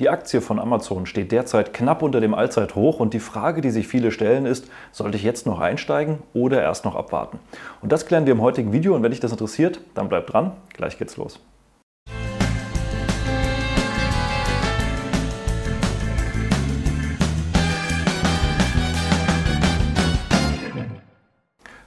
Die Aktie von Amazon steht derzeit knapp unter dem Allzeithoch und die Frage, die sich viele stellen, ist, sollte ich jetzt noch einsteigen oder erst noch abwarten? Und das klären wir im heutigen Video und wenn dich das interessiert, dann bleib dran, gleich geht's los.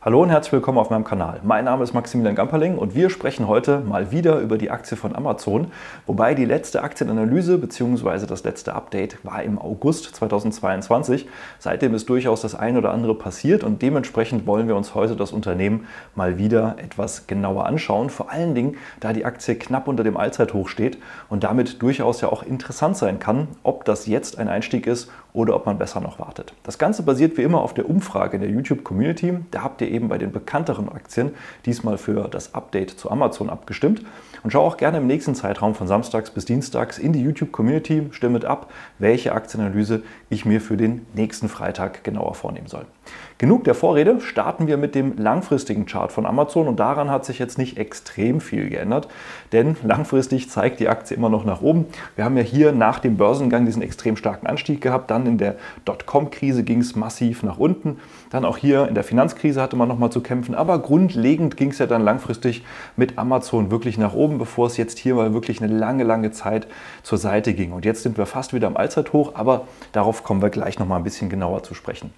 Hallo und herzlich willkommen auf meinem Kanal. Mein Name ist Maximilian Gamperling und wir sprechen heute mal wieder über die Aktie von Amazon, wobei die letzte Aktienanalyse bzw. das letzte Update war im August 2022. Seitdem ist durchaus das ein oder andere passiert und dementsprechend wollen wir uns heute das Unternehmen mal wieder etwas genauer anschauen, vor allen Dingen, da die Aktie knapp unter dem Allzeithoch steht und damit durchaus ja auch interessant sein kann, ob das jetzt ein Einstieg ist oder ob man besser noch wartet. Das Ganze basiert wie immer auf der Umfrage in der YouTube Community. Da habt ihr eben bei den bekannteren Aktien diesmal für das Update zu Amazon abgestimmt. Und schau auch gerne im nächsten Zeitraum von Samstags bis Dienstags in die YouTube Community, stimmet ab, welche Aktienanalyse ich mir für den nächsten Freitag genauer vornehmen soll. Genug der Vorrede, starten wir mit dem langfristigen Chart von Amazon und daran hat sich jetzt nicht extrem viel geändert, denn langfristig zeigt die Aktie immer noch nach oben. Wir haben ja hier nach dem Börsengang diesen extrem starken Anstieg gehabt, dann in der Dotcom-Krise ging es massiv nach unten, dann auch hier in der Finanzkrise hatte man nochmal zu kämpfen, aber grundlegend ging es ja dann langfristig mit Amazon wirklich nach oben, bevor es jetzt hier mal wirklich eine lange, lange Zeit zur Seite ging. Und jetzt sind wir fast wieder am Allzeithoch, aber darauf kommen wir gleich nochmal ein bisschen genauer zu sprechen.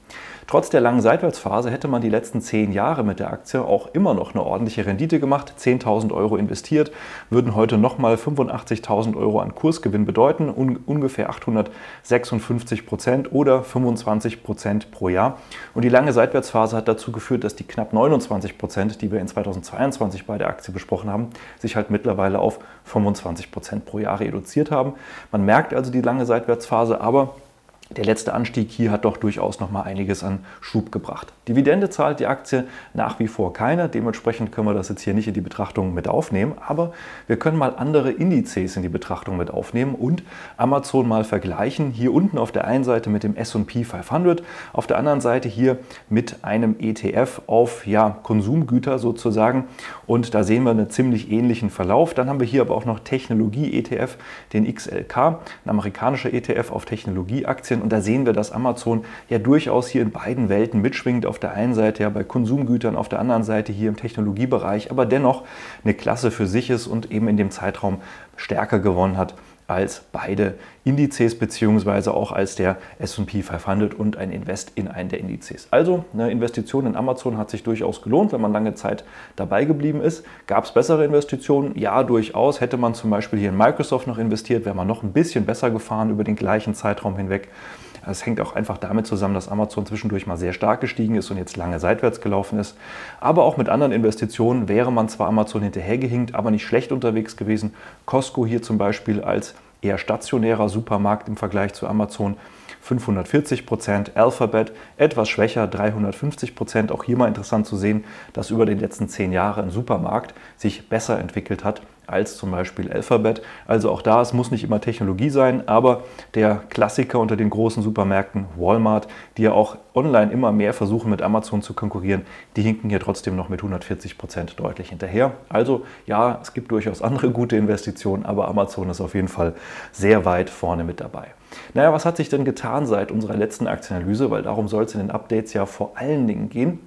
Trotz der langen Seitwärtsphase hätte man die letzten zehn Jahre mit der Aktie auch immer noch eine ordentliche Rendite gemacht. 10.000 Euro investiert, würden heute nochmal 85.000 Euro an Kursgewinn bedeuten, un ungefähr 856 Prozent oder 25 Prozent pro Jahr. Und die lange Seitwärtsphase hat dazu geführt, dass die knapp 29 Prozent, die wir in 2022 bei der Aktie besprochen haben, sich halt mittlerweile auf 25 Prozent pro Jahr reduziert haben. Man merkt also die lange Seitwärtsphase, aber der letzte Anstieg hier hat doch durchaus noch mal einiges an Schub gebracht. Dividende zahlt die Aktie nach wie vor keine, dementsprechend können wir das jetzt hier nicht in die Betrachtung mit aufnehmen, aber wir können mal andere Indizes in die Betrachtung mit aufnehmen und Amazon mal vergleichen. Hier unten auf der einen Seite mit dem S&P 500, auf der anderen Seite hier mit einem ETF auf ja, Konsumgüter sozusagen und da sehen wir einen ziemlich ähnlichen Verlauf. Dann haben wir hier aber auch noch Technologie-ETF, den XLK, ein amerikanischer ETF auf Technologieaktien Aktien. Und da sehen wir, dass Amazon ja durchaus hier in beiden Welten mitschwingt. Auf der einen Seite ja bei Konsumgütern, auf der anderen Seite hier im Technologiebereich, aber dennoch eine Klasse für sich ist und eben in dem Zeitraum stärker gewonnen hat als beide Indizes beziehungsweise auch als der S&P 500 und ein Invest in einen der Indizes. Also eine Investition in Amazon hat sich durchaus gelohnt, wenn man lange Zeit dabei geblieben ist. Gab es bessere Investitionen? Ja, durchaus. Hätte man zum Beispiel hier in Microsoft noch investiert, wäre man noch ein bisschen besser gefahren über den gleichen Zeitraum hinweg. Es hängt auch einfach damit zusammen, dass Amazon zwischendurch mal sehr stark gestiegen ist und jetzt lange seitwärts gelaufen ist. Aber auch mit anderen Investitionen wäre man zwar Amazon hinterhergehinkt, aber nicht schlecht unterwegs gewesen. Costco hier zum Beispiel als eher stationärer Supermarkt im Vergleich zu Amazon 540 Prozent, Alphabet etwas schwächer, 350 Prozent. Auch hier mal interessant zu sehen, dass über die letzten zehn Jahre ein Supermarkt sich besser entwickelt hat als zum Beispiel Alphabet. Also auch da, es muss nicht immer Technologie sein, aber der Klassiker unter den großen Supermärkten, Walmart, die ja auch online immer mehr versuchen mit Amazon zu konkurrieren, die hinken hier trotzdem noch mit 140 Prozent deutlich hinterher. Also ja, es gibt durchaus andere gute Investitionen, aber Amazon ist auf jeden Fall sehr weit vorne mit dabei. Naja, was hat sich denn getan seit unserer letzten Aktienanalyse? Weil darum soll es in den Updates ja vor allen Dingen gehen.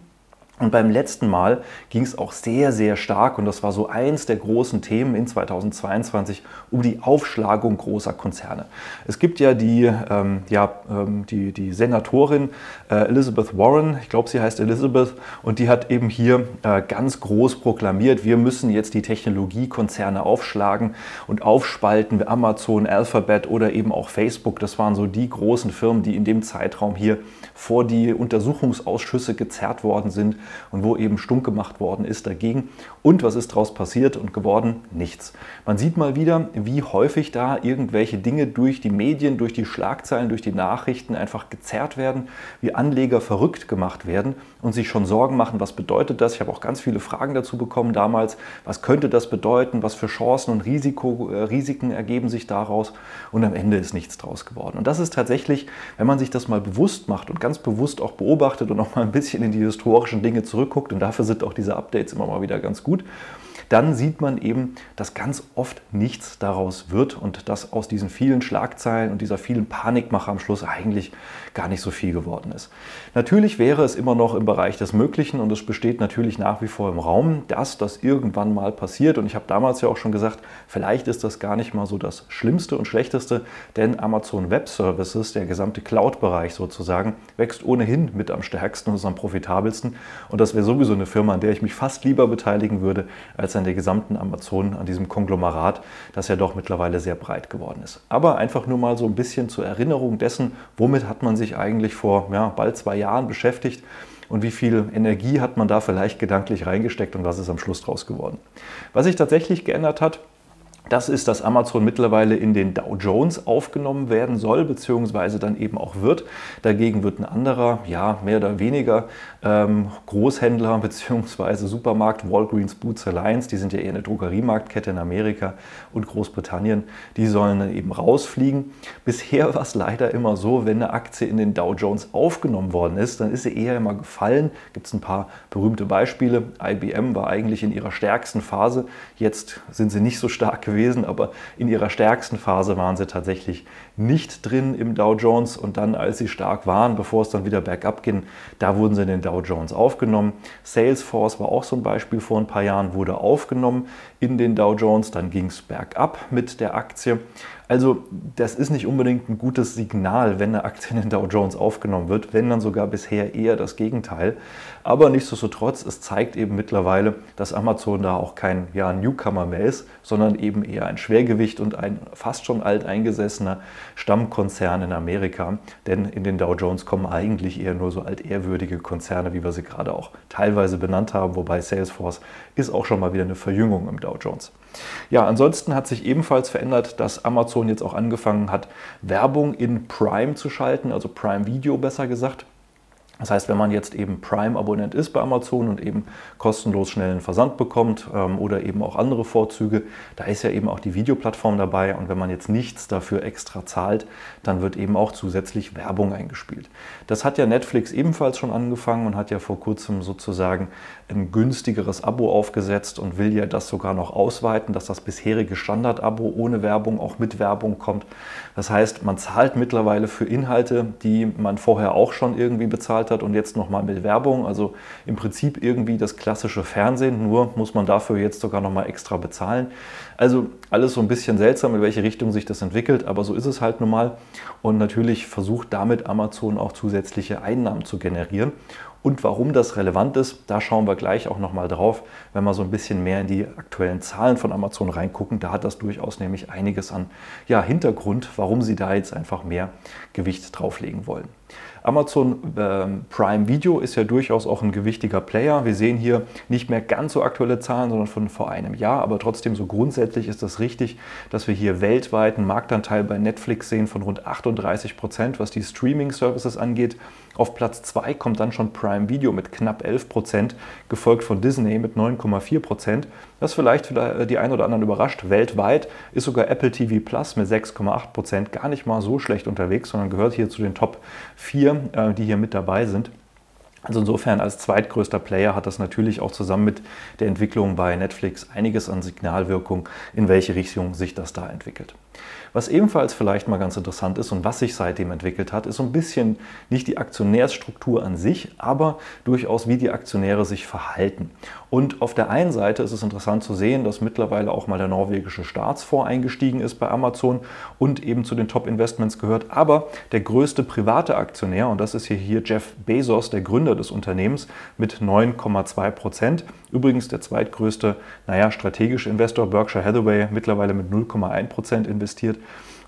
Und beim letzten Mal ging es auch sehr, sehr stark, und das war so eins der großen Themen in 2022, um die Aufschlagung großer Konzerne. Es gibt ja die, ähm, ja, ähm, die, die Senatorin äh, Elizabeth Warren, ich glaube, sie heißt Elizabeth, und die hat eben hier äh, ganz groß proklamiert, wir müssen jetzt die Technologiekonzerne aufschlagen und aufspalten, Amazon, Alphabet oder eben auch Facebook. Das waren so die großen Firmen, die in dem Zeitraum hier vor die Untersuchungsausschüsse gezerrt worden sind und wo eben stunk gemacht worden ist dagegen. Und was ist daraus passiert und geworden? Nichts. Man sieht mal wieder, wie häufig da irgendwelche Dinge durch die Medien, durch die Schlagzeilen, durch die Nachrichten einfach gezerrt werden, wie Anleger verrückt gemacht werden und sich schon Sorgen machen, was bedeutet das? Ich habe auch ganz viele Fragen dazu bekommen damals. Was könnte das bedeuten? Was für Chancen und Risiko, äh, Risiken ergeben sich daraus? Und am Ende ist nichts draus geworden. Und das ist tatsächlich, wenn man sich das mal bewusst macht und ganz bewusst auch beobachtet und auch mal ein bisschen in die historischen Dinge zurückguckt, und dafür sind auch diese Updates immer mal wieder ganz gut, dann sieht man eben, dass ganz oft nichts daraus wird und dass aus diesen vielen Schlagzeilen und dieser vielen Panikmache am Schluss eigentlich gar nicht so viel geworden ist. Natürlich wäre es immer noch im Bereich des Möglichen und es besteht natürlich nach wie vor im Raum, dass das irgendwann mal passiert. Und ich habe damals ja auch schon gesagt, vielleicht ist das gar nicht mal so das Schlimmste und Schlechteste, denn Amazon Web Services, der gesamte Cloud-Bereich sozusagen, wächst ohnehin mit am stärksten und am profitabelsten. Und das wäre sowieso eine Firma, an der ich mich fast lieber beteiligen würde, als an der gesamten Amazon, an diesem Konglomerat, das ja doch mittlerweile sehr breit geworden ist. Aber einfach nur mal so ein bisschen zur Erinnerung dessen, womit hat man sich eigentlich vor ja, bald zwei Jahren beschäftigt und wie viel Energie hat man da vielleicht gedanklich reingesteckt und was ist am Schluss draus geworden. Was sich tatsächlich geändert hat, das ist, dass Amazon mittlerweile in den Dow Jones aufgenommen werden soll, beziehungsweise dann eben auch wird. Dagegen wird ein anderer, ja, mehr oder weniger ähm, Großhändler beziehungsweise Supermarkt, Walgreens Boots Alliance, die sind ja eher eine Drogeriemarktkette in Amerika und Großbritannien, die sollen dann eben rausfliegen. Bisher war es leider immer so, wenn eine Aktie in den Dow Jones aufgenommen worden ist, dann ist sie eher immer gefallen. Gibt es ein paar berühmte Beispiele. IBM war eigentlich in ihrer stärksten Phase. Jetzt sind sie nicht so stark gewesen gewesen, aber in ihrer stärksten Phase waren sie tatsächlich nicht drin im Dow Jones und dann, als sie stark waren, bevor es dann wieder bergab ging, da wurden sie in den Dow Jones aufgenommen. Salesforce war auch so ein Beispiel vor ein paar Jahren, wurde aufgenommen in den Dow Jones, dann ging es bergab mit der Aktie. Also das ist nicht unbedingt ein gutes Signal, wenn eine Aktie in den Dow Jones aufgenommen wird, wenn dann sogar bisher eher das Gegenteil. Aber nichtsdestotrotz, es zeigt eben mittlerweile, dass Amazon da auch kein ja, Newcomer mehr ist, sondern eben eher ein Schwergewicht und ein fast schon alteingesessener Stammkonzern in Amerika. Denn in den Dow Jones kommen eigentlich eher nur so altehrwürdige Konzerne, wie wir sie gerade auch teilweise benannt haben, wobei Salesforce ist auch schon mal wieder eine Verjüngung im Dow Jones. Ja, ansonsten hat sich ebenfalls verändert, dass Amazon jetzt auch angefangen hat, Werbung in Prime zu schalten, also Prime Video besser gesagt. Das heißt, wenn man jetzt eben Prime-Abonnent ist bei Amazon und eben kostenlos schnellen Versand bekommt ähm, oder eben auch andere Vorzüge, da ist ja eben auch die Videoplattform dabei und wenn man jetzt nichts dafür extra zahlt, dann wird eben auch zusätzlich Werbung eingespielt. Das hat ja Netflix ebenfalls schon angefangen und hat ja vor kurzem sozusagen ein günstigeres Abo aufgesetzt und will ja das sogar noch ausweiten, dass das bisherige Standard-Abo ohne Werbung auch mit Werbung kommt. Das heißt, man zahlt mittlerweile für Inhalte, die man vorher auch schon irgendwie bezahlt hat und jetzt nochmal mit Werbung. Also im Prinzip irgendwie das klassische Fernsehen, nur muss man dafür jetzt sogar nochmal extra bezahlen. Also alles so ein bisschen seltsam, in welche Richtung sich das entwickelt, aber so ist es halt nun mal. Und natürlich versucht damit Amazon auch zusätzliche Einnahmen zu generieren. Und warum das relevant ist, da schauen wir gleich auch nochmal drauf, wenn wir so ein bisschen mehr in die aktuellen Zahlen von Amazon reingucken. Da hat das durchaus nämlich einiges an ja, Hintergrund, warum sie da jetzt einfach mehr Gewicht drauflegen wollen. Amazon ähm, Prime Video ist ja durchaus auch ein gewichtiger Player. Wir sehen hier nicht mehr ganz so aktuelle Zahlen, sondern von vor einem Jahr, aber trotzdem so grundsätzlich ist das richtig, dass wir hier weltweit einen Marktanteil bei Netflix sehen von rund 38 Prozent, was die Streaming-Services angeht. Auf Platz 2 kommt dann schon Prime Video mit knapp 11 Prozent, gefolgt von Disney mit 9,4 Prozent. Das vielleicht für die einen oder anderen überrascht. Weltweit ist sogar Apple TV Plus mit 6,8 Prozent gar nicht mal so schlecht unterwegs, sondern gehört hier zu den Top 4, äh, die hier mit dabei sind. Also insofern als zweitgrößter Player hat das natürlich auch zusammen mit der Entwicklung bei Netflix einiges an Signalwirkung, in welche Richtung sich das da entwickelt. Was ebenfalls vielleicht mal ganz interessant ist und was sich seitdem entwickelt hat, ist so ein bisschen nicht die Aktionärsstruktur an sich, aber durchaus wie die Aktionäre sich verhalten. Und auf der einen Seite ist es interessant zu sehen, dass mittlerweile auch mal der norwegische Staatsfonds eingestiegen ist bei Amazon und eben zu den Top-Investments gehört. Aber der größte private Aktionär, und das ist hier, hier Jeff Bezos, der Gründer des Unternehmens, mit 9,2 Prozent. Übrigens der zweitgrößte, naja, strategische Investor Berkshire Hathaway, mittlerweile mit 0,1 Prozent investiert.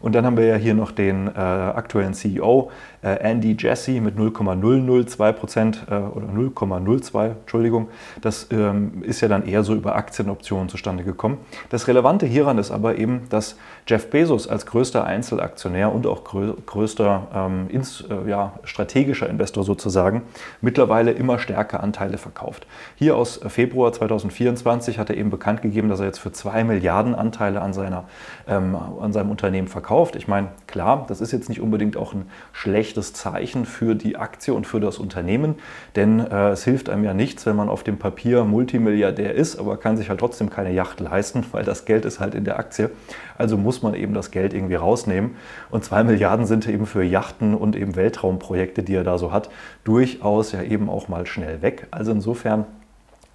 Und dann haben wir ja hier noch den äh, aktuellen CEO, äh, Andy Jassy, mit 0,002 Prozent äh, oder 0,02, Entschuldigung. Das ähm, ist ja dann eher so über Aktienoptionen zustande gekommen. Das Relevante hieran ist aber eben, dass Jeff Bezos als größter Einzelaktionär und auch grö größter ähm, ins, äh, ja, strategischer Investor sozusagen mittlerweile immer stärker Anteile verkauft. Hier aus Februar 2024 hat er eben bekannt gegeben, dass er jetzt für 2 Milliarden Anteile an, seiner, ähm, an seinem Unternehmen verkauft. Ich meine, Klar, das ist jetzt nicht unbedingt auch ein schlechtes Zeichen für die Aktie und für das Unternehmen, denn äh, es hilft einem ja nichts, wenn man auf dem Papier Multimilliardär ist, aber kann sich halt trotzdem keine Yacht leisten, weil das Geld ist halt in der Aktie. Also muss man eben das Geld irgendwie rausnehmen. Und zwei Milliarden sind eben für Yachten und eben Weltraumprojekte, die er da so hat, durchaus ja eben auch mal schnell weg. Also insofern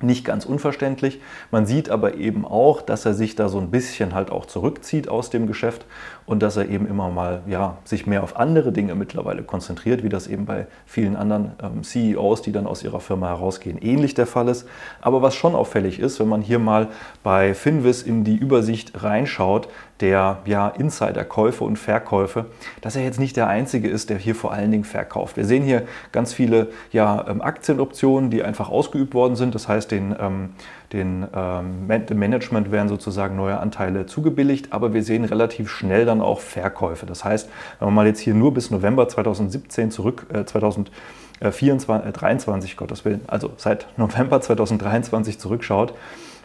nicht ganz unverständlich. Man sieht aber eben auch, dass er sich da so ein bisschen halt auch zurückzieht aus dem Geschäft und dass er eben immer mal ja, sich mehr auf andere Dinge mittlerweile konzentriert, wie das eben bei vielen anderen ähm, CEOs, die dann aus ihrer Firma herausgehen, ähnlich der Fall ist. Aber was schon auffällig ist, wenn man hier mal bei Finvis in die Übersicht reinschaut, der ja, Insider-Käufe und Verkäufe, dass er jetzt nicht der Einzige ist, der hier vor allen Dingen verkauft. Wir sehen hier ganz viele ja, ähm, Aktienoptionen, die einfach ausgeübt worden sind. Das heißt, den, ähm, den, ähm, Management werden sozusagen neue Anteile zugebilligt, aber wir sehen relativ schnell dann auch Verkäufe. Das heißt, wenn man mal jetzt hier nur bis November 2017 zurück, äh, 2023, äh, Gottes Willen, also seit November 2023 zurückschaut,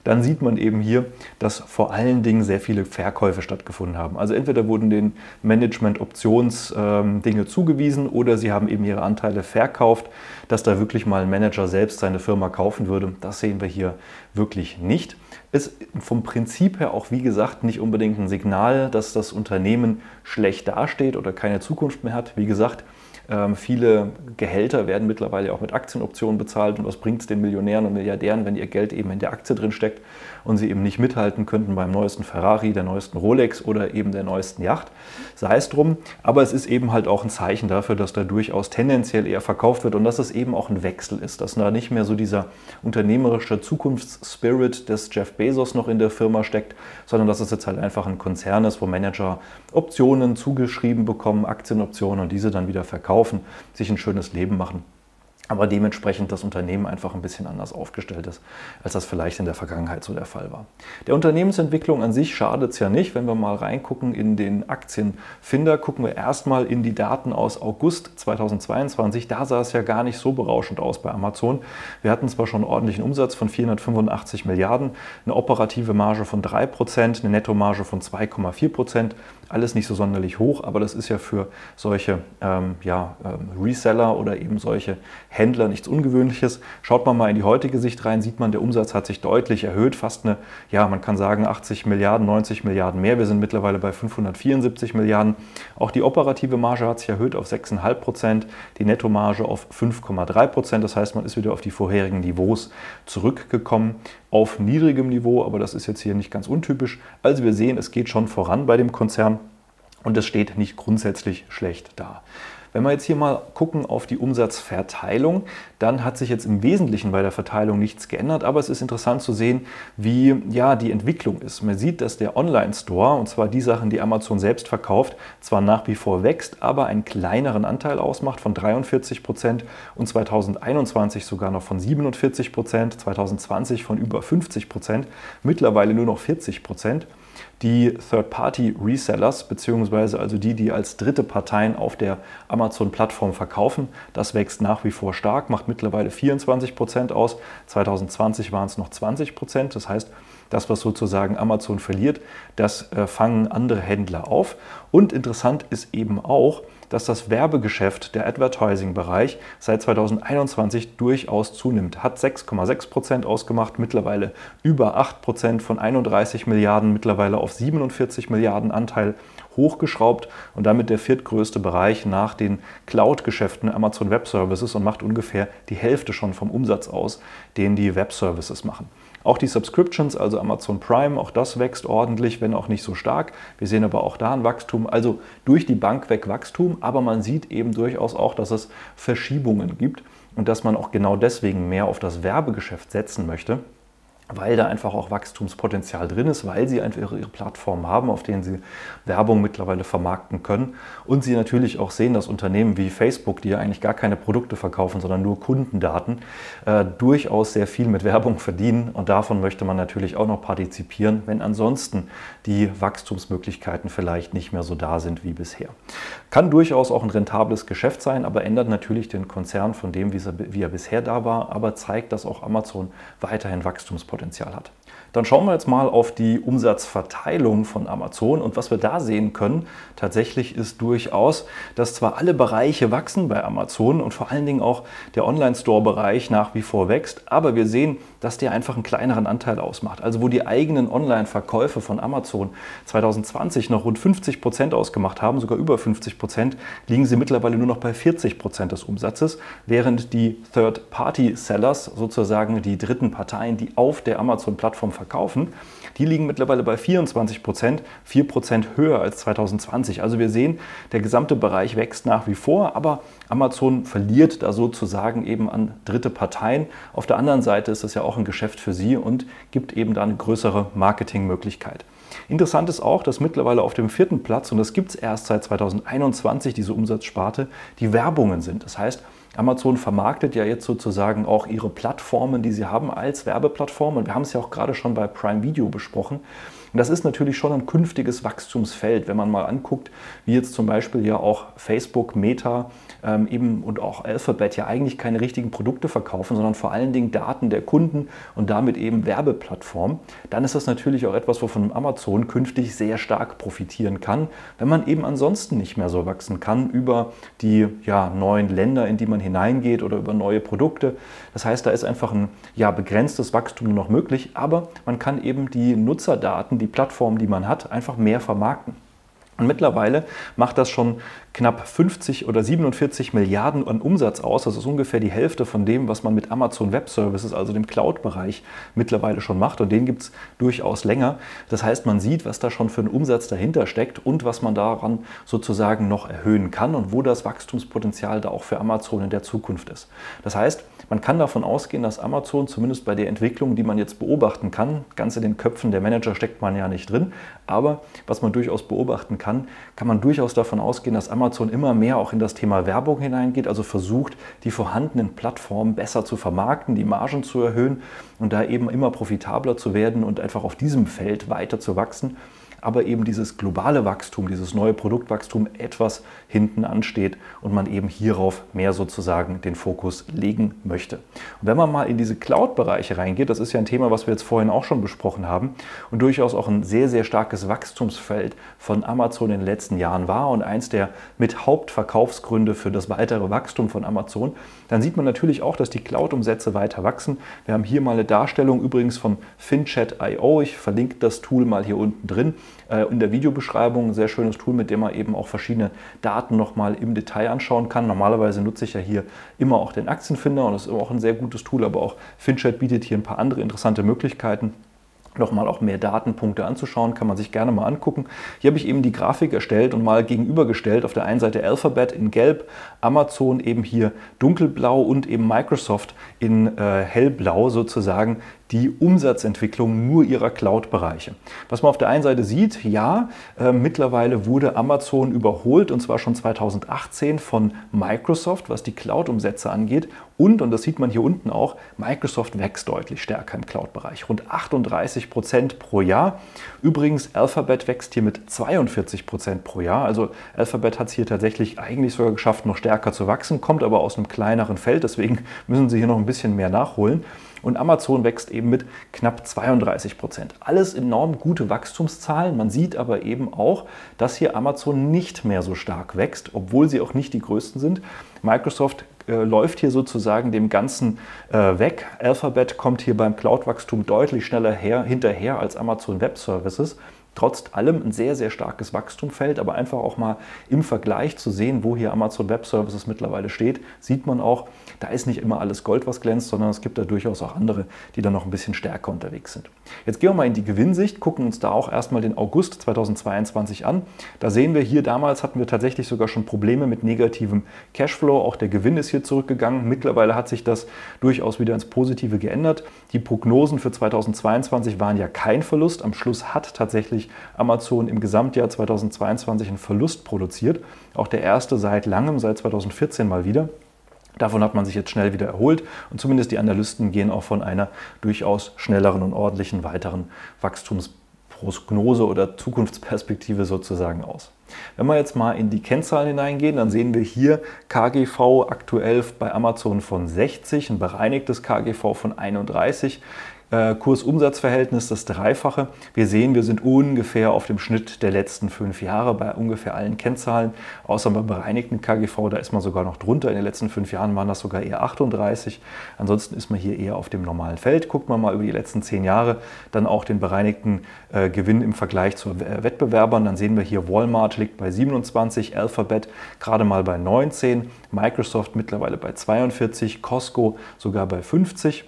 dann sieht man eben hier, dass vor allen Dingen sehr viele Verkäufe stattgefunden haben. Also entweder wurden den Management-Options-Dinge ähm, zugewiesen oder sie haben eben ihre Anteile verkauft. Dass da wirklich mal ein Manager selbst seine Firma kaufen würde, das sehen wir hier wirklich nicht. Ist vom Prinzip her auch, wie gesagt, nicht unbedingt ein Signal, dass das Unternehmen schlecht dasteht oder keine Zukunft mehr hat. Wie gesagt, ähm, viele Gehälter werden mittlerweile auch mit Aktienoptionen bezahlt. Und was bringt es den Millionären und Milliardären, wenn ihr Geld eben in der Aktie drin steckt und sie eben nicht mithalten könnten beim neuesten Ferrari, der neuesten Rolex oder eben der neuesten Yacht? Sei es drum. Aber es ist eben halt auch ein Zeichen dafür, dass da durchaus tendenziell eher verkauft wird und dass es eben auch ein Wechsel ist, dass da nicht mehr so dieser unternehmerische Zukunftsspirit des Jeff Bezos noch in der Firma steckt, sondern dass es jetzt halt einfach ein Konzern ist, wo Manager Optionen zugeschrieben bekommen, Aktienoptionen und diese dann wieder verkaufen kaufen, sich ein schönes Leben machen aber dementsprechend das Unternehmen einfach ein bisschen anders aufgestellt ist, als das vielleicht in der Vergangenheit so der Fall war. Der Unternehmensentwicklung an sich schadet es ja nicht. Wenn wir mal reingucken in den Aktienfinder, gucken wir erstmal in die Daten aus August 2022. Da sah es ja gar nicht so berauschend aus bei Amazon. Wir hatten zwar schon einen ordentlichen Umsatz von 485 Milliarden, eine operative Marge von 3%, eine Nettomarge von 2,4%. Alles nicht so sonderlich hoch, aber das ist ja für solche ähm, ja, ähm, Reseller oder eben solche Händler nichts Ungewöhnliches. Schaut man mal in die heutige Sicht rein, sieht man, der Umsatz hat sich deutlich erhöht, fast eine, ja, man kann sagen 80 Milliarden, 90 Milliarden mehr. Wir sind mittlerweile bei 574 Milliarden. Auch die operative Marge hat sich erhöht auf 6,5 Prozent, die Nettomarge auf 5,3 Prozent. Das heißt, man ist wieder auf die vorherigen Niveaus zurückgekommen auf niedrigem Niveau, aber das ist jetzt hier nicht ganz untypisch. Also wir sehen, es geht schon voran bei dem Konzern und es steht nicht grundsätzlich schlecht da. Wenn wir jetzt hier mal gucken auf die Umsatzverteilung, dann hat sich jetzt im Wesentlichen bei der Verteilung nichts geändert, aber es ist interessant zu sehen, wie ja, die Entwicklung ist. Man sieht, dass der Online-Store, und zwar die Sachen, die Amazon selbst verkauft, zwar nach wie vor wächst, aber einen kleineren Anteil ausmacht von 43 Prozent und 2021 sogar noch von 47 Prozent, 2020 von über 50 Prozent, mittlerweile nur noch 40 Prozent die Third-Party-Resellers, beziehungsweise also die, die als dritte Parteien auf der Amazon-Plattform verkaufen. Das wächst nach wie vor stark, macht mittlerweile 24 Prozent aus. 2020 waren es noch 20 Prozent. Das heißt, das, was sozusagen Amazon verliert, das äh, fangen andere Händler auf. Und interessant ist eben auch, dass das Werbegeschäft, der Advertising-Bereich, seit 2021 durchaus zunimmt. Hat 6,6 Prozent ausgemacht, mittlerweile über 8 Prozent von 31 Milliarden, mittlerweile auf 47 Milliarden Anteil hochgeschraubt und damit der viertgrößte Bereich nach den Cloud-Geschäften Amazon Web Services und macht ungefähr die Hälfte schon vom Umsatz aus, den die Web Services machen. Auch die Subscriptions, also Amazon Prime, auch das wächst ordentlich, wenn auch nicht so stark. Wir sehen aber auch da ein Wachstum, also durch die Bank weg Wachstum, aber man sieht eben durchaus auch, dass es Verschiebungen gibt und dass man auch genau deswegen mehr auf das Werbegeschäft setzen möchte weil da einfach auch Wachstumspotenzial drin ist, weil sie einfach ihre Plattformen haben, auf denen sie Werbung mittlerweile vermarkten können. Und sie natürlich auch sehen, dass Unternehmen wie Facebook, die ja eigentlich gar keine Produkte verkaufen, sondern nur Kundendaten, äh, durchaus sehr viel mit Werbung verdienen. Und davon möchte man natürlich auch noch partizipieren, wenn ansonsten die Wachstumsmöglichkeiten vielleicht nicht mehr so da sind wie bisher. Kann durchaus auch ein rentables Geschäft sein, aber ändert natürlich den Konzern von dem, wie er, wie er bisher da war, aber zeigt, dass auch Amazon weiterhin Wachstumspotenzial Wachstumspotenzial hat. Dann schauen wir jetzt mal auf die Umsatzverteilung von Amazon und was wir da sehen können, tatsächlich ist durchaus, dass zwar alle Bereiche wachsen bei Amazon und vor allen Dingen auch der Online-Store-Bereich nach wie vor wächst, aber wir sehen, dass der einfach einen kleineren Anteil ausmacht. Also wo die eigenen Online-Verkäufe von Amazon 2020 noch rund 50 Prozent ausgemacht haben, sogar über 50 Prozent, liegen sie mittlerweile nur noch bei 40 Prozent des Umsatzes, während die Third-Party-Sellers, sozusagen die dritten Parteien, die auf der Amazon-Plattform verkaufen, die liegen mittlerweile bei 24 Prozent, 4 Prozent höher als 2020. Also wir sehen, der gesamte Bereich wächst nach wie vor, aber Amazon verliert da sozusagen eben an dritte Parteien. Auf der anderen Seite ist es ja auch ein Geschäft für sie und gibt eben da eine größere Marketingmöglichkeit. Interessant ist auch, dass mittlerweile auf dem vierten Platz, und das gibt es erst seit 2021, diese Umsatzsparte, die Werbungen sind. Das heißt, Amazon vermarktet ja jetzt sozusagen auch ihre Plattformen, die sie haben, als Werbeplattformen. Wir haben es ja auch gerade schon bei Prime Video besprochen. Und das ist natürlich schon ein künftiges Wachstumsfeld, wenn man mal anguckt, wie jetzt zum Beispiel ja auch Facebook, Meta ähm, eben und auch Alphabet ja eigentlich keine richtigen Produkte verkaufen, sondern vor allen Dingen Daten der Kunden und damit eben Werbeplattformen, dann ist das natürlich auch etwas, wovon Amazon künftig sehr stark profitieren kann, wenn man eben ansonsten nicht mehr so wachsen kann über die ja, neuen Länder, in die man hineingeht oder über neue Produkte. Das heißt, da ist einfach ein ja, begrenztes Wachstum noch möglich, aber man kann eben die Nutzerdaten, die Plattformen, die man hat, einfach mehr vermarkten. Und mittlerweile macht das schon knapp 50 oder 47 Milliarden an Umsatz aus. Das ist ungefähr die Hälfte von dem, was man mit Amazon Web Services, also dem Cloud-Bereich, mittlerweile schon macht. Und den gibt es durchaus länger. Das heißt, man sieht, was da schon für einen Umsatz dahinter steckt und was man daran sozusagen noch erhöhen kann und wo das Wachstumspotenzial da auch für Amazon in der Zukunft ist. Das heißt, man kann davon ausgehen, dass Amazon zumindest bei der Entwicklung, die man jetzt beobachten kann, ganz in den Köpfen der Manager steckt man ja nicht drin, aber was man durchaus beobachten kann, kann, man durchaus davon ausgehen, dass Amazon immer mehr auch in das Thema Werbung hineingeht, also versucht, die vorhandenen Plattformen besser zu vermarkten, die Margen zu erhöhen und da eben immer profitabler zu werden und einfach auf diesem Feld weiter zu wachsen. Aber eben dieses globale Wachstum, dieses neue Produktwachstum etwas hinten ansteht und man eben hierauf mehr sozusagen den Fokus legen möchte. Und wenn man mal in diese Cloud-Bereiche reingeht, das ist ja ein Thema, was wir jetzt vorhin auch schon besprochen haben und durchaus auch ein sehr, sehr starkes Wachstumsfeld von Amazon in den letzten Jahren war und eins der mit Hauptverkaufsgründe für das weitere Wachstum von Amazon, dann sieht man natürlich auch, dass die Cloud-Umsätze weiter wachsen. Wir haben hier mal eine Darstellung übrigens von FinChat.io. Ich verlinke das Tool mal hier unten drin. Äh, in der Videobeschreibung ein sehr schönes Tool, mit dem man eben auch verschiedene Daten nochmal im Detail anschauen kann. Normalerweise nutze ich ja hier immer auch den Aktienfinder und das ist auch ein sehr gutes Tool, aber auch FinChat bietet hier ein paar andere interessante Möglichkeiten nochmal auch mehr Datenpunkte anzuschauen, kann man sich gerne mal angucken. Hier habe ich eben die Grafik erstellt und mal gegenübergestellt. Auf der einen Seite Alphabet in Gelb, Amazon eben hier dunkelblau und eben Microsoft in äh, hellblau sozusagen die Umsatzentwicklung nur ihrer Cloud-Bereiche. Was man auf der einen Seite sieht, ja, äh, mittlerweile wurde Amazon überholt und zwar schon 2018 von Microsoft, was die Cloud-Umsätze angeht. Und, und das sieht man hier unten auch, Microsoft wächst deutlich stärker im Cloud-Bereich, rund 38 Prozent pro Jahr. Übrigens, Alphabet wächst hier mit 42 Prozent pro Jahr. Also Alphabet hat es hier tatsächlich eigentlich sogar geschafft, noch stärker zu wachsen, kommt aber aus einem kleineren Feld, deswegen müssen sie hier noch ein bisschen mehr nachholen. Und Amazon wächst eben mit knapp 32 Prozent. Alles enorm gute Wachstumszahlen. Man sieht aber eben auch, dass hier Amazon nicht mehr so stark wächst, obwohl sie auch nicht die größten sind. Microsoft äh, läuft hier sozusagen dem Ganzen äh, weg. Alphabet kommt hier beim Cloud-Wachstum deutlich schneller her, hinterher als Amazon Web Services trotz allem ein sehr, sehr starkes Wachstum fällt, aber einfach auch mal im Vergleich zu sehen, wo hier Amazon Web Services mittlerweile steht, sieht man auch, da ist nicht immer alles Gold, was glänzt, sondern es gibt da durchaus auch andere, die dann noch ein bisschen stärker unterwegs sind. Jetzt gehen wir mal in die Gewinnsicht, gucken uns da auch erstmal den August 2022 an. Da sehen wir hier, damals hatten wir tatsächlich sogar schon Probleme mit negativem Cashflow. Auch der Gewinn ist hier zurückgegangen. Mittlerweile hat sich das durchaus wieder ins Positive geändert. Die Prognosen für 2022 waren ja kein Verlust. Am Schluss hat tatsächlich Amazon im Gesamtjahr 2022 einen Verlust produziert. Auch der erste seit langem, seit 2014 mal wieder. Davon hat man sich jetzt schnell wieder erholt und zumindest die Analysten gehen auch von einer durchaus schnelleren und ordentlichen weiteren Wachstumsprognose oder Zukunftsperspektive sozusagen aus. Wenn wir jetzt mal in die Kennzahlen hineingehen, dann sehen wir hier KGV aktuell bei Amazon von 60, ein bereinigtes KGV von 31. Äh, Kursumsatzverhältnis das Dreifache. Wir sehen, wir sind ungefähr auf dem Schnitt der letzten fünf Jahre bei ungefähr allen Kennzahlen, außer beim bereinigten KGV, da ist man sogar noch drunter. In den letzten fünf Jahren waren das sogar eher 38. Ansonsten ist man hier eher auf dem normalen Feld. Guckt man mal über die letzten zehn Jahre, dann auch den bereinigten äh, Gewinn im Vergleich zu äh, Wettbewerbern. Dann sehen wir hier, Walmart liegt bei 27, Alphabet gerade mal bei 19, Microsoft mittlerweile bei 42, Costco sogar bei 50.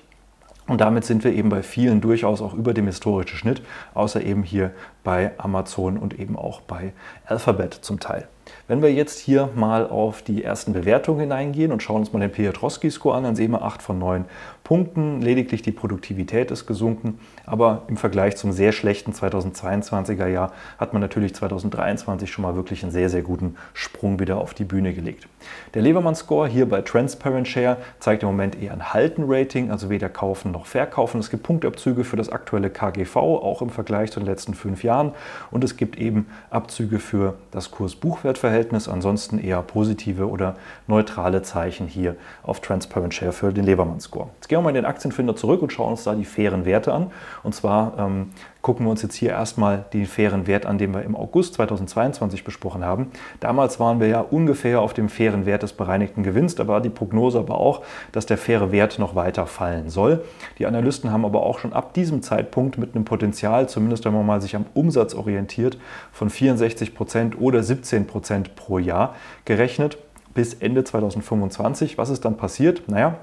Und damit sind wir eben bei vielen durchaus auch über dem historischen Schnitt, außer eben hier bei Amazon und eben auch bei Alphabet zum Teil. Wenn wir jetzt hier mal auf die ersten Bewertungen hineingehen und schauen uns mal den Piotrowski-Score an, dann sehen wir 8 von 9 Punkten. Lediglich die Produktivität ist gesunken, aber im Vergleich zum sehr schlechten 2022er Jahr hat man natürlich 2023 schon mal wirklich einen sehr, sehr guten Sprung wieder auf die Bühne gelegt. Der Levermann-Score hier bei Transparent Share zeigt im Moment eher ein Halten-Rating, also weder kaufen noch verkaufen. Es gibt Punktabzüge für das aktuelle KGV, auch im Vergleich zu den letzten fünf Jahren. Und es gibt eben Abzüge für das Kurs-Buchwert-Verhältnis, ansonsten eher positive oder neutrale Zeichen hier auf Transparent Share für den Levermann-Score. Gehen wir mal in den Aktienfinder zurück und schauen uns da die fairen Werte an. Und zwar ähm, gucken wir uns jetzt hier erstmal den fairen Wert an, den wir im August 2022 besprochen haben. Damals waren wir ja ungefähr auf dem fairen Wert des bereinigten Gewinns. Da war die Prognose aber auch, dass der faire Wert noch weiter fallen soll. Die Analysten haben aber auch schon ab diesem Zeitpunkt mit einem Potenzial, zumindest wenn man mal sich am Umsatz orientiert, von 64 Prozent oder 17 Prozent pro Jahr gerechnet bis Ende 2025. Was ist dann passiert? Naja,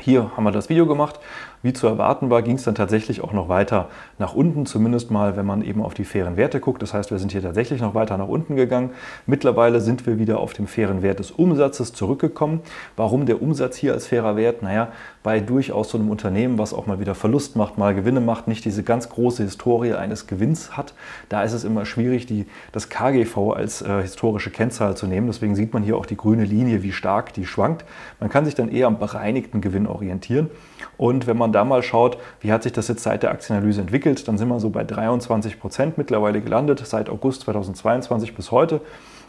hier haben wir das Video gemacht. Wie zu erwarten war, ging es dann tatsächlich auch noch weiter nach unten, zumindest mal, wenn man eben auf die fairen Werte guckt. Das heißt, wir sind hier tatsächlich noch weiter nach unten gegangen. Mittlerweile sind wir wieder auf dem fairen Wert des Umsatzes zurückgekommen. Warum der Umsatz hier als fairer Wert? Naja, bei durchaus so einem Unternehmen, was auch mal wieder Verlust macht, mal Gewinne macht, nicht diese ganz große Historie eines Gewinns hat, da ist es immer schwierig, die, das KGV als äh, historische Kennzahl zu nehmen. Deswegen sieht man hier auch die grüne Linie, wie stark die schwankt. Man kann sich dann eher am bereinigten Gewinn orientieren. Und wenn man da mal schaut, wie hat sich das jetzt seit der Aktienanalyse entwickelt, dann sind wir so bei 23 Prozent mittlerweile gelandet, seit August 2022 bis heute.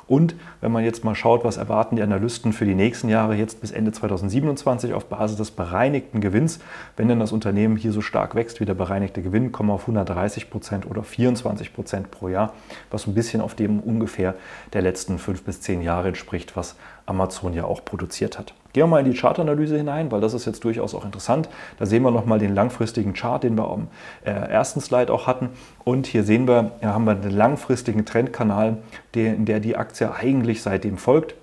Und wenn man jetzt mal schaut, was erwarten die Analysten für die nächsten Jahre, jetzt bis Ende 2027 auf Basis des bereinigten Gewinns, wenn denn das Unternehmen hier so stark wächst wie der bereinigte Gewinn, kommen wir auf 130 Prozent oder 24 Prozent pro Jahr, was ein bisschen auf dem ungefähr der letzten fünf bis zehn Jahre entspricht, was Amazon ja auch produziert hat. Gehen wir mal in die Chartanalyse hinein, weil das ist jetzt durchaus auch interessant. Da sehen wir nochmal den langfristigen Chart, den wir am äh, ersten Slide auch hatten. Und hier sehen wir, hier haben wir einen langfristigen Trendkanal, der, in der die Aktie eigentlich seitdem folgt.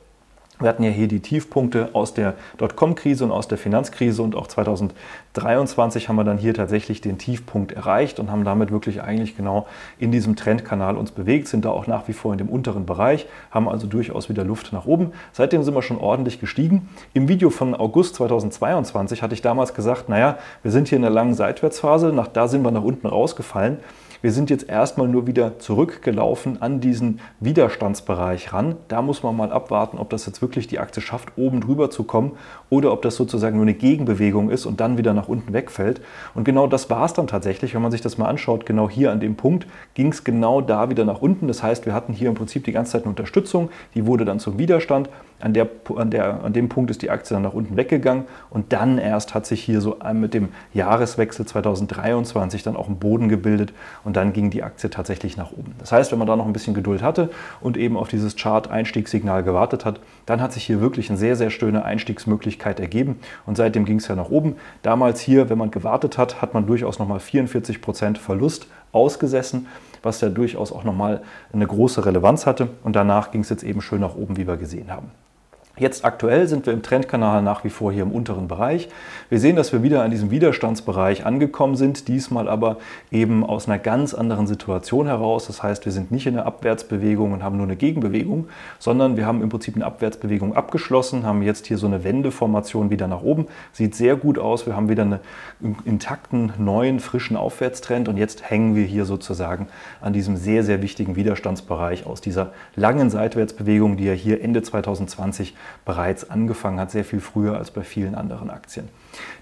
Wir hatten ja hier die Tiefpunkte aus der Dotcom-Krise und aus der Finanzkrise und auch 2023 haben wir dann hier tatsächlich den Tiefpunkt erreicht und haben damit wirklich eigentlich genau in diesem Trendkanal uns bewegt, sind da auch nach wie vor in dem unteren Bereich, haben also durchaus wieder Luft nach oben. Seitdem sind wir schon ordentlich gestiegen. Im Video von August 2022 hatte ich damals gesagt, naja, wir sind hier in einer langen Seitwärtsphase, nach da sind wir nach unten rausgefallen. Wir sind jetzt erstmal nur wieder zurückgelaufen an diesen Widerstandsbereich ran. Da muss man mal abwarten, ob das jetzt wirklich die Aktie schafft, oben drüber zu kommen oder ob das sozusagen nur eine Gegenbewegung ist und dann wieder nach unten wegfällt. Und genau das war es dann tatsächlich, wenn man sich das mal anschaut. Genau hier an dem Punkt ging es genau da wieder nach unten. Das heißt, wir hatten hier im Prinzip die ganze Zeit eine Unterstützung, die wurde dann zum Widerstand. An, der, an, der, an dem Punkt ist die Aktie dann nach unten weggegangen und dann erst hat sich hier so mit dem Jahreswechsel 2023 dann auch ein Boden gebildet und dann ging die Aktie tatsächlich nach oben. Das heißt, wenn man da noch ein bisschen Geduld hatte und eben auf dieses Chart-Einstiegssignal gewartet hat, dann hat sich hier wirklich eine sehr, sehr schöne Einstiegsmöglichkeit ergeben und seitdem ging es ja nach oben. Damals hier, wenn man gewartet hat, hat man durchaus nochmal 44 Prozent Verlust ausgesessen, was ja durchaus auch nochmal eine große Relevanz hatte und danach ging es jetzt eben schön nach oben, wie wir gesehen haben. Jetzt aktuell sind wir im Trendkanal nach wie vor hier im unteren Bereich. Wir sehen, dass wir wieder an diesem Widerstandsbereich angekommen sind, diesmal aber eben aus einer ganz anderen Situation heraus. Das heißt, wir sind nicht in einer Abwärtsbewegung und haben nur eine Gegenbewegung, sondern wir haben im Prinzip eine Abwärtsbewegung abgeschlossen, haben jetzt hier so eine Wendeformation wieder nach oben. Sieht sehr gut aus. Wir haben wieder einen intakten, neuen, frischen Aufwärtstrend und jetzt hängen wir hier sozusagen an diesem sehr, sehr wichtigen Widerstandsbereich aus dieser langen Seitwärtsbewegung, die ja hier Ende 2020 bereits angefangen hat, sehr viel früher als bei vielen anderen Aktien.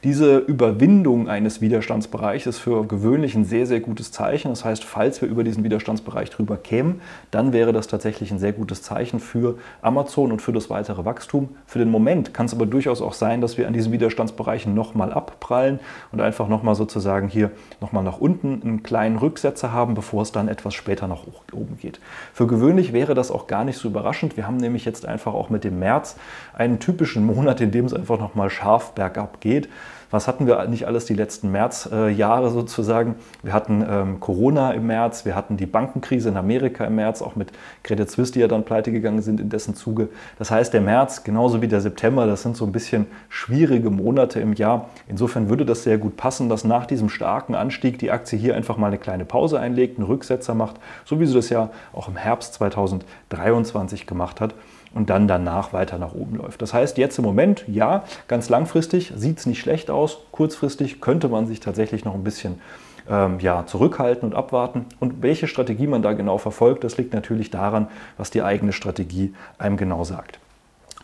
Diese Überwindung eines Widerstandsbereichs ist für gewöhnlich ein sehr, sehr gutes Zeichen. Das heißt, falls wir über diesen Widerstandsbereich drüber kämen, dann wäre das tatsächlich ein sehr gutes Zeichen für Amazon und für das weitere Wachstum. Für den Moment kann es aber durchaus auch sein, dass wir an diesen Widerstandsbereichen nochmal abprallen und einfach nochmal sozusagen hier nochmal nach unten einen kleinen Rücksetzer haben, bevor es dann etwas später nach oben geht. Für gewöhnlich wäre das auch gar nicht so überraschend. Wir haben nämlich jetzt einfach auch mit dem März einen typischen Monat, in dem es einfach nochmal scharf bergab geht. Was hatten wir nicht alles die letzten Märzjahre sozusagen? Wir hatten ähm, Corona im März, wir hatten die Bankenkrise in Amerika im März, auch mit Credit Suisse, die ja dann pleite gegangen sind in dessen Zuge. Das heißt, der März genauso wie der September, das sind so ein bisschen schwierige Monate im Jahr. Insofern würde das sehr gut passen, dass nach diesem starken Anstieg die Aktie hier einfach mal eine kleine Pause einlegt, einen Rücksetzer macht, so wie sie das ja auch im Herbst 2023 gemacht hat und dann danach weiter nach oben läuft. Das heißt, jetzt im Moment, ja, ganz langfristig sieht es nicht schlecht aus. Kurzfristig könnte man sich tatsächlich noch ein bisschen ähm, ja, zurückhalten und abwarten. Und welche Strategie man da genau verfolgt, das liegt natürlich daran, was die eigene Strategie einem genau sagt.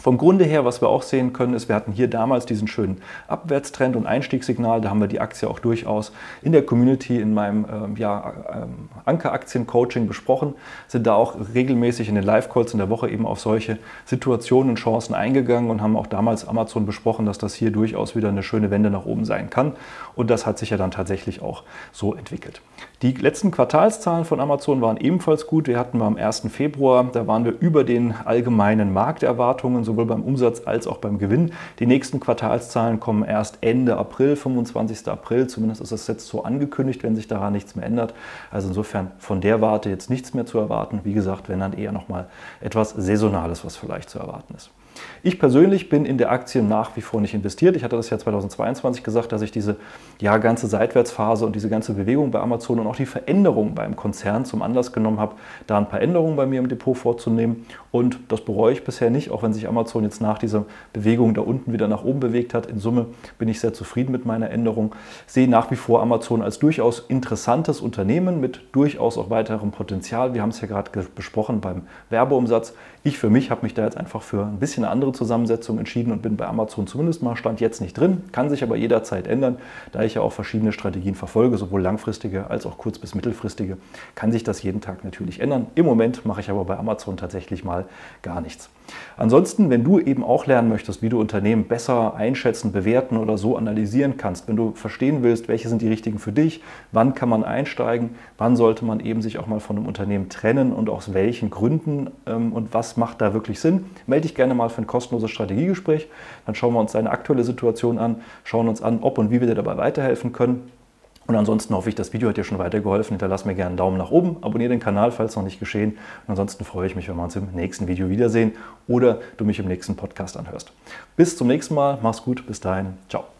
Vom Grunde her, was wir auch sehen können, ist, wir hatten hier damals diesen schönen Abwärtstrend und Einstiegssignal. Da haben wir die Aktie auch durchaus in der Community, in meinem ähm, ja, ähm, Ankeraktien-Coaching besprochen, sind da auch regelmäßig in den Live-Calls in der Woche eben auf solche Situationen und Chancen eingegangen und haben auch damals Amazon besprochen, dass das hier durchaus wieder eine schöne Wende nach oben sein kann. Und das hat sich ja dann tatsächlich auch so entwickelt. Die letzten Quartalszahlen von Amazon waren ebenfalls gut. Wir hatten am 1. Februar, da waren wir über den allgemeinen Markterwartungen sowohl beim Umsatz als auch beim Gewinn. Die nächsten Quartalszahlen kommen erst Ende April, 25. April. Zumindest ist das jetzt so angekündigt, wenn sich daran nichts mehr ändert. Also insofern von der Warte jetzt nichts mehr zu erwarten. Wie gesagt, wenn dann eher nochmal etwas Saisonales, was vielleicht zu erwarten ist. Ich persönlich bin in der Aktie nach wie vor nicht investiert. Ich hatte das ja 2022 gesagt, dass ich diese ja, ganze Seitwärtsphase und diese ganze Bewegung bei Amazon und auch die Veränderung beim Konzern zum Anlass genommen habe, da ein paar Änderungen bei mir im Depot vorzunehmen. Und das bereue ich bisher nicht, auch wenn sich Amazon jetzt nach dieser Bewegung da unten wieder nach oben bewegt hat. In Summe bin ich sehr zufrieden mit meiner Änderung. Sehe nach wie vor Amazon als durchaus interessantes Unternehmen mit durchaus auch weiterem Potenzial. Wir haben es ja gerade besprochen beim Werbeumsatz. Ich für mich habe mich da jetzt einfach für ein bisschen eine andere Zusammensetzung entschieden und bin bei Amazon zumindest mal Stand jetzt nicht drin. Kann sich aber jederzeit ändern, da ich ja auch verschiedene Strategien verfolge, sowohl langfristige als auch kurz- bis mittelfristige, kann sich das jeden Tag natürlich ändern. Im Moment mache ich aber bei Amazon tatsächlich mal gar nichts. Ansonsten, wenn du eben auch lernen möchtest, wie du Unternehmen besser einschätzen, bewerten oder so analysieren kannst, wenn du verstehen willst, welche sind die richtigen für dich, wann kann man einsteigen, wann sollte man eben sich auch mal von einem Unternehmen trennen und aus welchen Gründen ähm, und was macht da wirklich Sinn, melde dich gerne mal für ein kostenloses Strategiegespräch. Dann schauen wir uns deine aktuelle Situation an, schauen uns an, ob und wie wir dir dabei weiterhelfen können. Und ansonsten hoffe ich, das Video hat dir schon weitergeholfen. Hinterlass mir gerne einen Daumen nach oben, abonniere den Kanal, falls noch nicht geschehen. Und ansonsten freue ich mich, wenn wir uns im nächsten Video wiedersehen oder du mich im nächsten Podcast anhörst. Bis zum nächsten Mal, mach's gut, bis dahin, ciao.